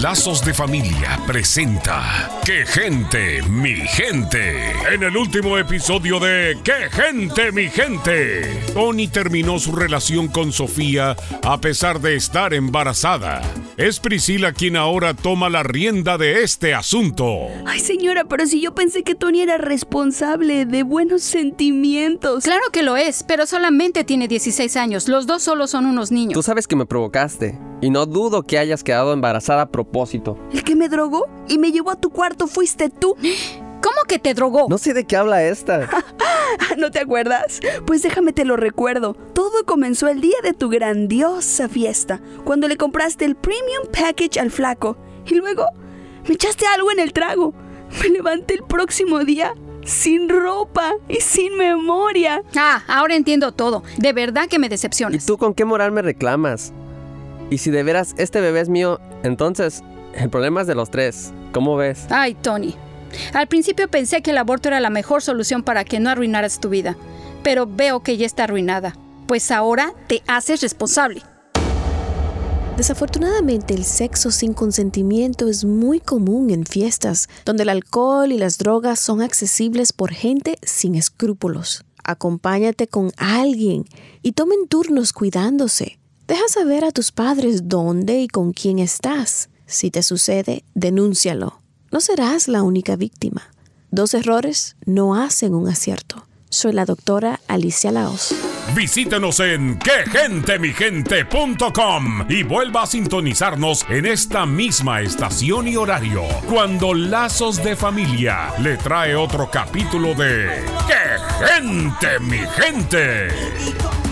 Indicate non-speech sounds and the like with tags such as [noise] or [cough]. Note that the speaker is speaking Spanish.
Lazos de Familia presenta ¡Qué gente, mi gente! En el último episodio de ¡Qué gente, mi gente! Tony terminó su relación con Sofía a pesar de estar embarazada. Es Priscila quien ahora toma la rienda de este asunto. Ay, señora, pero si yo pensé que Tony era responsable de buenos sentimientos. Claro que lo es, pero solamente tiene 16 años. Los dos solo son unos niños. Tú sabes que me provocaste. Y no dudo que hayas quedado embarazada a propósito. ¿El que me drogó y me llevó a tu cuarto fuiste tú? [gasps] ¿Cómo que te drogó? No sé de qué habla esta. [laughs] ¿No te acuerdas? Pues déjame te lo recuerdo. Todo comenzó el día de tu grandiosa fiesta, cuando le compraste el Premium Package al flaco. Y luego me echaste algo en el trago. Me levanté el próximo día sin ropa y sin memoria. Ah, ahora entiendo todo. De verdad que me decepcionas. ¿Y tú con qué moral me reclamas? Y si de veras este bebé es mío, entonces el problema es de los tres. ¿Cómo ves? Ay, Tony. Al principio pensé que el aborto era la mejor solución para que no arruinaras tu vida, pero veo que ya está arruinada, pues ahora te haces responsable. Desafortunadamente, el sexo sin consentimiento es muy común en fiestas, donde el alcohol y las drogas son accesibles por gente sin escrúpulos. Acompáñate con alguien y tomen turnos cuidándose. Deja saber a tus padres dónde y con quién estás. Si te sucede, denúncialo. No serás la única víctima. Dos errores no hacen un acierto. Soy la doctora Alicia Laos. Visítenos en quegentemigente.com y vuelva a sintonizarnos en esta misma estación y horario cuando Lazos de Familia le trae otro capítulo de ¡Qué gente, mi gente!